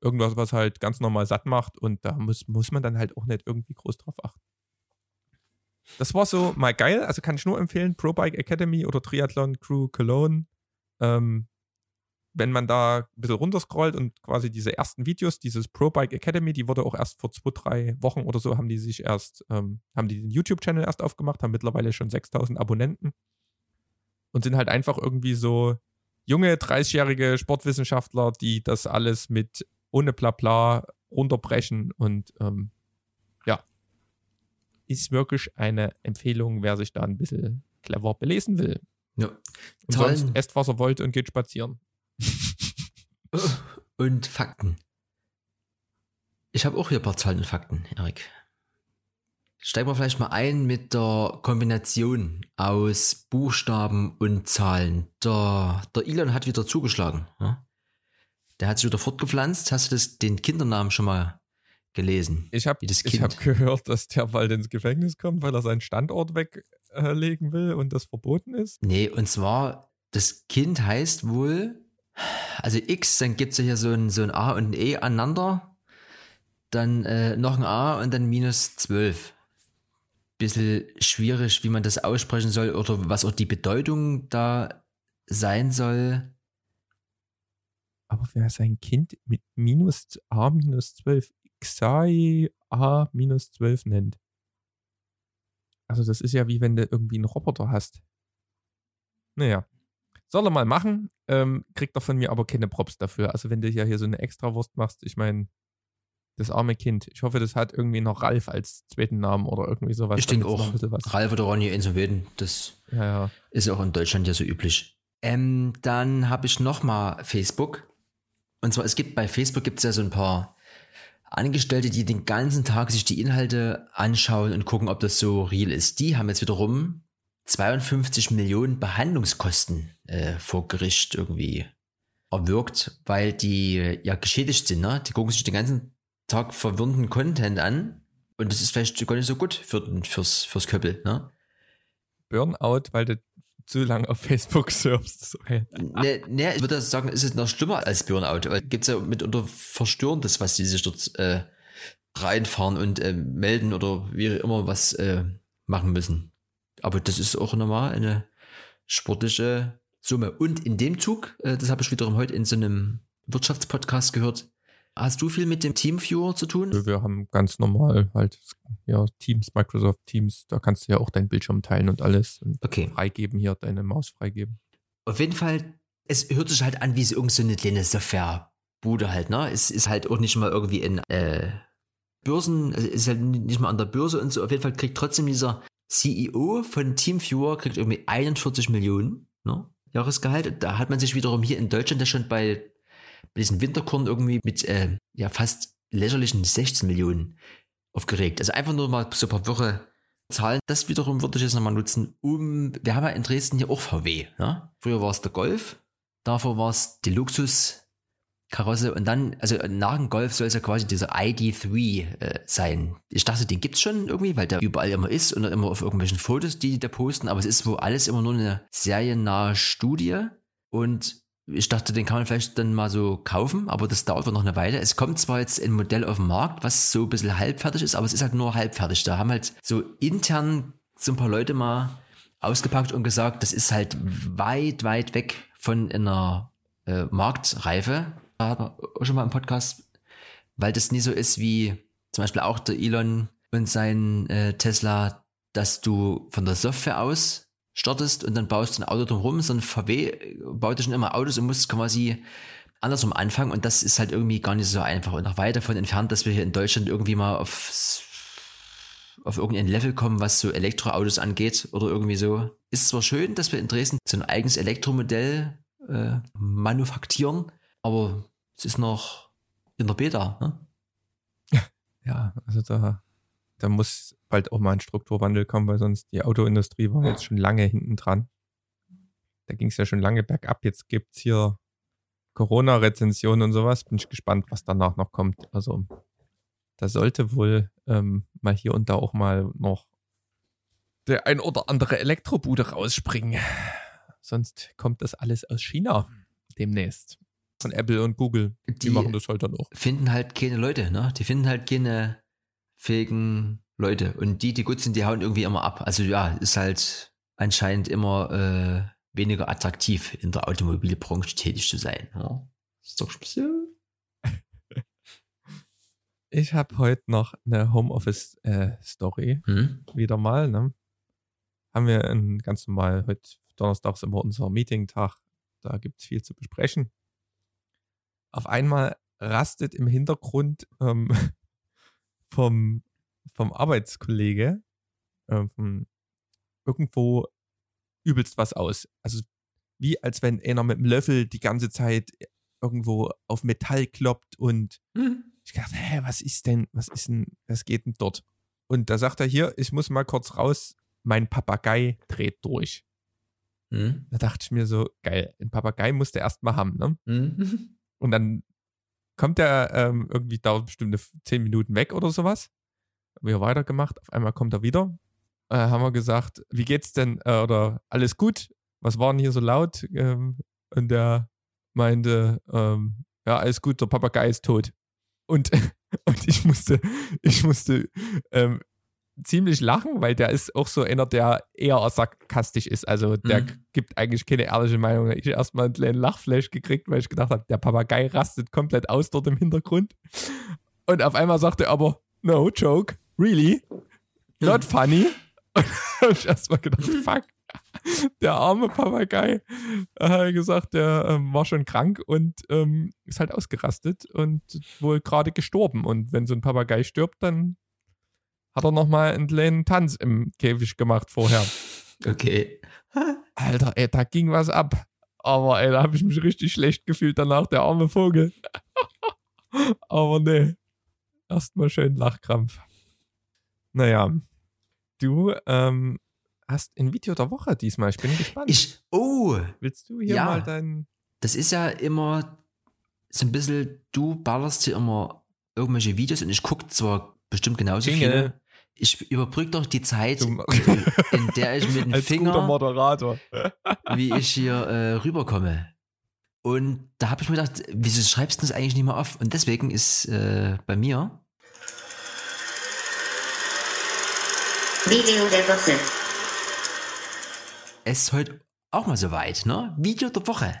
irgendwas, was halt ganz normal satt macht und da muss, muss man dann halt auch nicht irgendwie groß drauf achten. Das war so mal geil, also kann ich nur empfehlen, Pro Bike Academy oder Triathlon Crew Cologne. Ähm, wenn man da ein bisschen runterscrollt und quasi diese ersten Videos, dieses Pro Bike Academy, die wurde auch erst vor zwei, drei Wochen oder so, haben die sich erst, ähm, haben die den YouTube-Channel erst aufgemacht, haben mittlerweile schon 6000 Abonnenten und sind halt einfach irgendwie so junge, 30-jährige Sportwissenschaftler, die das alles mit ohne Blabla runterbrechen und ähm, ja, ist wirklich eine Empfehlung, wer sich da ein bisschen clever belesen will. Ja. Und Zahlen. sonst esst, was er wollt und geht spazieren. (laughs) Und Fakten. Ich habe auch hier ein paar Zahlen und Fakten, Erik. Steigen wir vielleicht mal ein mit der Kombination aus Buchstaben und Zahlen. Der, der Elon hat wieder zugeschlagen. Ja? Der hat sich wieder fortgepflanzt. Hast du das, den Kindernamen schon mal gelesen? Ich habe hab gehört, dass der bald ins Gefängnis kommt, weil er seinen Standort weglegen will und das verboten ist. Nee, und zwar, das Kind heißt wohl, also X, dann gibt es ja hier so ein, so ein A und ein E aneinander, dann äh, noch ein A und dann minus 12. Bisschen schwierig, wie man das aussprechen soll oder was auch die Bedeutung da sein soll. Aber wer sein Kind mit minus A minus 12 Xai A minus 12 nennt. Also das ist ja wie wenn du irgendwie einen Roboter hast. Naja. Soll er mal machen, ähm, kriegt er von mir aber keine Props dafür. Also wenn du ja hier so eine Extrawurst machst, ich meine, das arme Kind. Ich hoffe, das hat irgendwie noch Ralf als zweiten Namen oder irgendwie sowas. Ich denke auch. Ralf oder Ronny Insolveden, das Ja, ja. Ist auch in Deutschland ja so üblich. Ähm, dann habe ich noch mal Facebook. Und zwar, es gibt bei Facebook gibt es ja so ein paar Angestellte, die den ganzen Tag sich die Inhalte anschauen und gucken, ob das so real ist. Die haben jetzt wiederum 52 Millionen Behandlungskosten äh, vor Gericht irgendwie erwirkt, weil die ja geschädigt sind. Ne? Die gucken sich den ganzen Tag verwirrenden Content an. Und das ist vielleicht gar nicht so gut für, fürs, fürs Köppel. Ne? Burnout, weil du zu lange auf Facebook surfst. Ne, ne, ich würde sagen, ist es noch schlimmer als Burnout, weil gibt es ja mitunter Verstörendes, was die sich dort äh, reinfahren und äh, melden oder wie immer was äh, machen müssen. Aber das ist auch normal eine sportliche Summe. Und in dem Zug, äh, das habe ich wiederum heute in so einem Wirtschaftspodcast gehört, hast du viel mit dem Teamviewer zu tun? Wir haben ganz normal halt ja Teams, Microsoft Teams, da kannst du ja auch deinen Bildschirm teilen und alles und Okay. freigeben hier, deine Maus freigeben. Auf jeden Fall, es hört sich halt an wie so irgendeine kleine Softwarebude halt, ne? Es ist halt auch nicht mal irgendwie in äh, Börsen, also ist halt nicht mal an der Börse und so. Auf jeden Fall kriegt trotzdem dieser CEO von TeamViewer kriegt irgendwie 41 Millionen, ne? Jahresgehalt. Da hat man sich wiederum hier in Deutschland ja schon bei, bei diesen Winterkorn irgendwie mit äh, ja fast lächerlichen 16 Millionen aufgeregt. Also einfach nur mal so ein paar Woche Zahlen. Das wiederum würde ich jetzt nochmal nutzen, um, wir haben ja in Dresden hier auch VW. Ne? Früher war es der Golf, davor war es die Luxuskarosse und dann, also nach dem Golf soll es ja quasi dieser ID3 äh, sein. Ich dachte, den gibt's schon irgendwie, weil der überall immer ist und immer auf irgendwelchen Fotos, die die da posten, aber es ist wohl alles immer nur eine seriennahe Studie und ich dachte, den kann man vielleicht dann mal so kaufen, aber das dauert wohl noch eine Weile. Es kommt zwar jetzt ein Modell auf den Markt, was so ein bisschen halbfertig ist, aber es ist halt nur halbfertig. Da haben halt so intern so ein paar Leute mal ausgepackt und gesagt, das ist halt weit, weit weg von einer äh, Marktreife. Hat schon mal im Podcast, weil das nie so ist wie zum Beispiel auch der Elon und sein äh, Tesla, dass du von der Software aus startest und dann baust du ein Auto drumherum, sondern VW baut schon immer Autos und muss quasi andersrum anfangen und das ist halt irgendwie gar nicht so einfach und noch weit davon entfernt, dass wir hier in Deutschland irgendwie mal auf, auf irgendein Level kommen, was so Elektroautos angeht oder irgendwie so. Ist zwar schön, dass wir in Dresden so ein eigenes Elektromodell äh, manufaktieren, aber es ist noch in der Beta. Ne? Ja, also da, da muss bald auch mal ein Strukturwandel kommen, weil sonst die Autoindustrie war jetzt schon lange hinten dran. Da ging es ja schon lange bergab. Jetzt gibt's hier Corona-Rezensionen und sowas. Bin ich gespannt, was danach noch kommt. Also da sollte wohl ähm, mal hier und da auch mal noch der ein oder andere Elektrobude rausspringen. Sonst kommt das alles aus China demnächst. Von Apple und Google. Die, Die- machen das halt dann auch. finden halt keine Leute, ne? Die finden halt keine fähigen Leute. Und die, die gut sind, die hauen irgendwie immer ab. Also ja, ist halt anscheinend immer äh, weniger attraktiv in der Automobilbranche tätig zu sein. Ja? Ist doch speziell. (laughs) Ich habe heute noch eine Homeoffice-Story. Hm? wieder mal, ne? Haben wir ein ganz normal, heute Donnerstag ist immer unser Meeting-Tag, da gibt es viel zu besprechen. Auf einmal rastet im Hintergrund ähm, (laughs) vom, vom Arbeitskollege ähm, irgendwo übelst was aus. Also wie als wenn einer mit dem Löffel die ganze Zeit irgendwo auf Metall kloppt und Mhm. ich dachte, hä, was ist denn, was ist denn, was geht denn dort? Und da sagt er hier, ich muss mal kurz raus, mein Papagei dreht durch. Mhm. Da dachte ich mir so, geil, ein Papagei musst du erst mal haben, ne? Mhm. (laughs) Und dann kommt er ähm, irgendwie, dauert bestimmt zehn Minuten weg oder sowas. Haben wir weitergemacht. Auf einmal kommt er wieder. Äh, haben wir gesagt, wie geht's denn? Äh, oder alles gut? Was war denn hier so laut? Ähm, und der meinte, ähm, ja, alles gut, der Papagei ist tot. Und, (laughs) und ich musste, ich musste ähm, ziemlich lachen, weil der ist auch so einer, der eher sarkastisch ist. Also der Mhm. gibt eigentlich keine ehrliche Meinung. Ich habe erstmal einen kleinen Lachflash gekriegt, weil ich gedacht habe, der Papagei rastet komplett aus dort im Hintergrund. Und auf einmal sagte er aber, no joke, really, not funny. (laughs) Und hab ich erstmal gedacht, fuck, der arme Papagei, äh, gesagt, der ähm, war schon krank und ähm, ist halt ausgerastet und wohl gerade gestorben. Und wenn so ein Papagei stirbt, dann hat er nochmal einen kleinen Tanz im Käfig gemacht vorher. (laughs) Okay. Alter, ey, da ging was ab. Aber ey, da habe ich mich richtig schlecht gefühlt danach, der arme Vogel. (laughs) Aber nee, erstmal schön Lachkrampf. Naja, du ähm, hast ein Video der Woche diesmal. Ich bin gespannt. Ich, oh, Willst du hier Ja. mal dein. das ist ja immer so ein bisschen, du ballerst hier immer irgendwelche Videos und ich gucke zwar bestimmt genauso Jingle. viele. Ich überbrücke doch die Zeit, in der ich mit dem (laughs) als guter Finger, Moderator. wie ich hier äh, rüberkomme. Und da habe ich mir gedacht, wieso schreibst du das eigentlich nicht mehr auf? Und deswegen ist äh, bei mir Video der Woche. es ist heute auch mal soweit, ne? Video der Woche.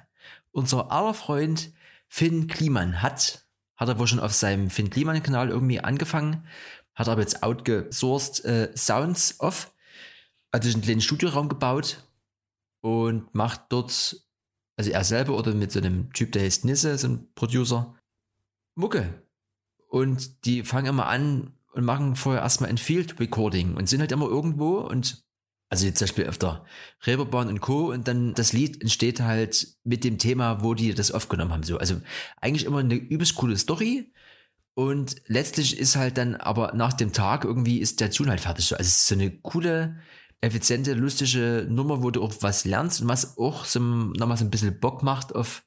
Unser aller Freund Finn Kliman hat, hat er wohl schon auf seinem Finn Kliman Kanal irgendwie angefangen, hat aber jetzt outgesourced äh, Sounds off, also einen kleinen Studioraum gebaut und macht dort, also er selber oder mit so einem Typ, der heißt Nisse, so ein Producer, Mucke. Und die fangen immer an und machen vorher erstmal ein Field Recording und sind halt immer irgendwo und also jetzt zum Beispiel auf der Reeperbahn und Co. Und dann das Lied entsteht halt mit dem Thema, wo die das aufgenommen haben. So, also eigentlich immer eine übelst coole Story. Und letztlich ist halt dann, aber nach dem Tag irgendwie ist der Tune halt fertig. So, Also es ist so eine coole, effiziente, lustige Nummer, wo du auch was lernst und was auch so nochmal so ein bisschen Bock macht auf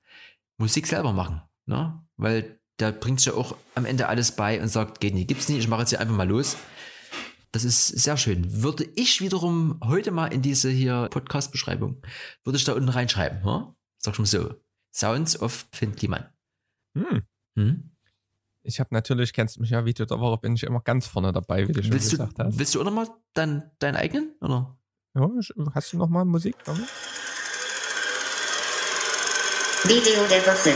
Musik selber machen. Ne? Weil der bringt ja auch am Ende alles bei und sagt, geht nicht, gibt's nicht, ich mache jetzt hier einfach mal los. Das ist sehr schön. Würde ich wiederum heute mal in diese hier Podcast-Beschreibung, würde ich da unten reinschreiben, hm? Sag schon so. Sounds of Finn Kliman. Hm. Hm? Ich habe natürlich, kennst du mich ja, Video der Woche bin ich immer ganz vorne dabei, wie du schon Willst, du, gesagt hast. willst du auch nochmal dein, deinen eigenen? Oder? Ja, hast du noch mal Musik? Dami? Video der Woche.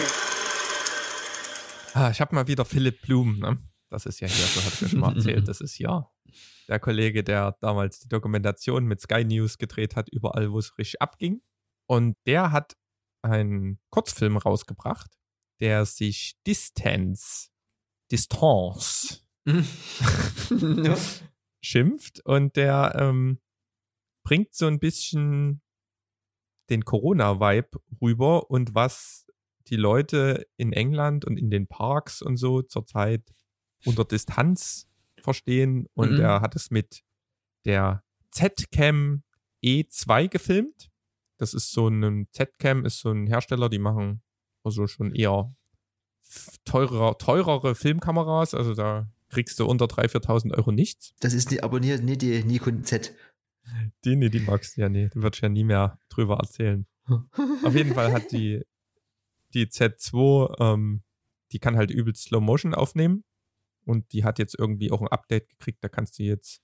Ah, ich habe mal wieder Philipp Blum, ne? Das ist ja hier, so ich ja schon mal erzählt, das ist ja der Kollege, der damals die Dokumentation mit Sky News gedreht hat, überall, wo es richtig abging. Und der hat einen Kurzfilm rausgebracht, der sich Distance, Distance ja. (laughs) schimpft und der ähm, bringt so ein bisschen den Corona-Vibe rüber und was die Leute in England und in den Parks und so zurzeit unter Distanz verstehen. Und Mhm. er hat es mit der Z-Cam E2 gefilmt. Das ist so ein Z-Cam, ist so ein Hersteller, die machen also schon eher teurer, teurere Filmkameras. Also da kriegst du unter 3.000, 4.000 Euro nichts. Das ist nie, aber nie, nie die Nikon Z. Die, nee, die magst du ja nie. Die wird ja nie mehr drüber erzählen. (laughs) Auf jeden Fall hat die, die Z2, ähm, die kann halt übelst Slow Motion aufnehmen. Und die hat jetzt irgendwie auch ein Update gekriegt. Da kannst du jetzt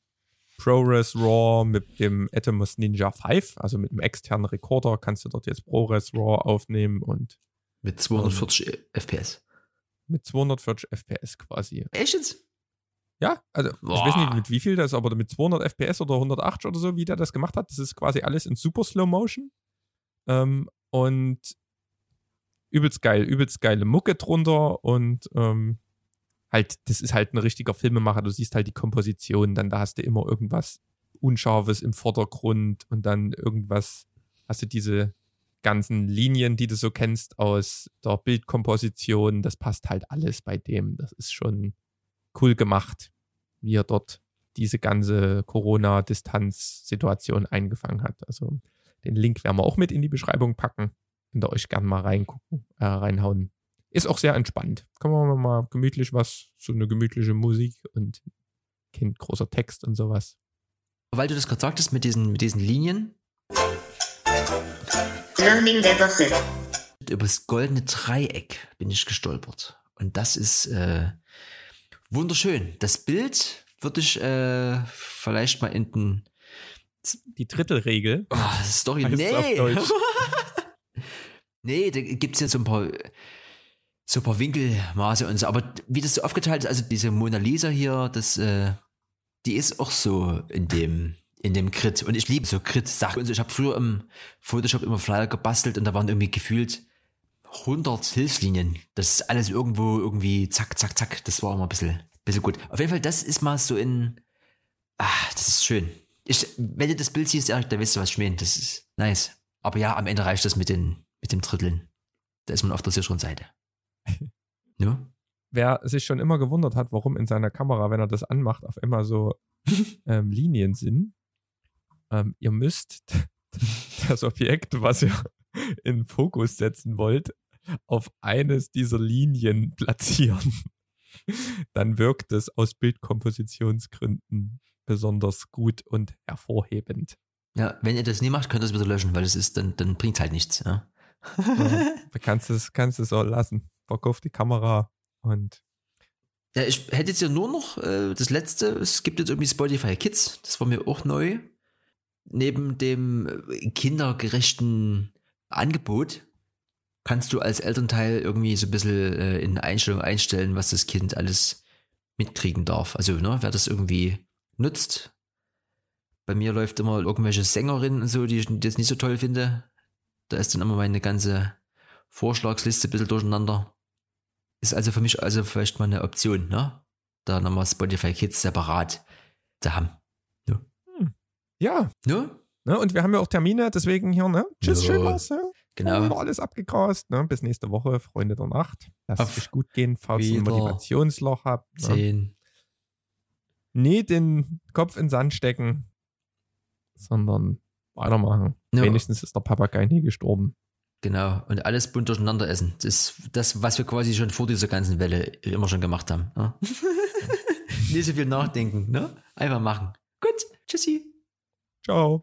ProRes RAW mit dem Atomos Ninja 5, also mit einem externen Recorder, kannst du dort jetzt ProRes RAW aufnehmen und Mit 240 FPS. Mit 240 FPS quasi. Echt jetzt? Ja, also ich Boah. weiß nicht mit wie viel das, aber mit 200 FPS oder 180 oder so, wie der das gemacht hat, das ist quasi alles in super Slow Motion. Ähm, und übelst geil, übelst geile Mucke drunter und ähm, halt, das ist halt ein richtiger Filmemacher. Du siehst halt die Komposition, dann da hast du immer irgendwas Unscharfes im Vordergrund und dann irgendwas, hast du diese ganzen Linien, die du so kennst aus der Bildkomposition, das passt halt alles bei dem. Das ist schon cool gemacht, wie er dort diese ganze Corona-Distanz-Situation eingefangen hat. Also den Link werden wir auch mit in die Beschreibung packen. Könnt ihr euch gerne mal reingucken, äh, reinhauen. Ist auch sehr entspannt. Kann man mal gemütlich was, so eine gemütliche Musik und Kind, großer Text und sowas. Weil du das gerade sagtest mit diesen, mit diesen Linien, Learning der Woche. über das goldene Dreieck bin ich gestolpert. Und das ist äh, wunderschön. Das Bild würde ich äh, vielleicht mal in den Die Drittelregel. oh, Story. Es auf Nee. Deutsch. (laughs) nee, da gibt es ja so ein paar so ein paar Winkelmaße und so. Aber wie das so aufgeteilt ist, also diese Mona Lisa hier, das, äh, die ist auch so in dem in dem Crit. Und ich liebe so Crit-Sachen. Also ich habe früher im Photoshop immer Flyer gebastelt und da waren irgendwie gefühlt 100 Hilfslinien. Das ist alles irgendwo irgendwie zack, zack, zack. Das war immer ein bisschen, bisschen gut. Auf jeden Fall, das ist mal so in. Ah, das ist schön. Ich, wenn du das Bild siehst, Erik, dann weißt du, was ich meine. Das ist nice. Aber ja, am Ende reicht das mit, den, mit dem Dritteln. Da ist man auf der sicheren Seite. (laughs) Ja? Wer sich schon immer gewundert hat, warum in seiner Kamera, wenn er das anmacht, auf immer so (laughs) ähm, Linien sind, ähm, ihr müsst (laughs) das Objekt, was ihr in Fokus setzen wollt, auf eines dieser Linien (laughs) platzieren. Dann wirkt es aus Bildkompositionsgründen besonders gut und hervorhebend. ja, wenn ihr das nie macht, könnt ihr es wieder löschen, weil es ist, dann, dann bringt halt nichts. Ja? Ja, (laughs) du kannst es, kannst es auch lassen. Bock auf die Kamera und Ja, ich hätte jetzt ja nur noch äh, das letzte, es gibt jetzt irgendwie Spotify Kids, das war mir auch neu. Neben dem äh, kindergerechten Angebot kannst du als Elternteil irgendwie so ein bisschen äh, in Einstellungen einstellen, was das Kind alles mitkriegen darf. Also, ne, wer das irgendwie nutzt. Bei mir läuft immer irgendwelche Sängerinnen und so, die ich jetzt nicht so toll finde. Da ist dann immer meine ganze Vorschlagsliste ein bisschen durcheinander. Ist also für mich also vielleicht mal eine Option, ne? Da nochmal Spotify Kids separat zu haben. Ja, Ne? ne, und wir haben ja auch Termine, deswegen hier, ne? Tschüss, Ja. schön was, ja. Genau. Haben wir alles abgegrast, ne? Bis nächste Woche, Freunde der Nacht. Lasst Auf es euch gut gehen, falls ihr ein Motivationsloch habt. Ne? Zehn. Nie den Kopf in den Sand stecken, sondern weitermachen. Ja. Wenigstens ist der Papagei nie gestorben. Genau. Und alles bunt durcheinander essen. Das ist das, was wir quasi schon vor dieser ganzen Welle immer schon gemacht haben. Ne? (laughs) Nicht so viel nachdenken, ne? Einfach machen. Gut. Tschüssi. Ciao.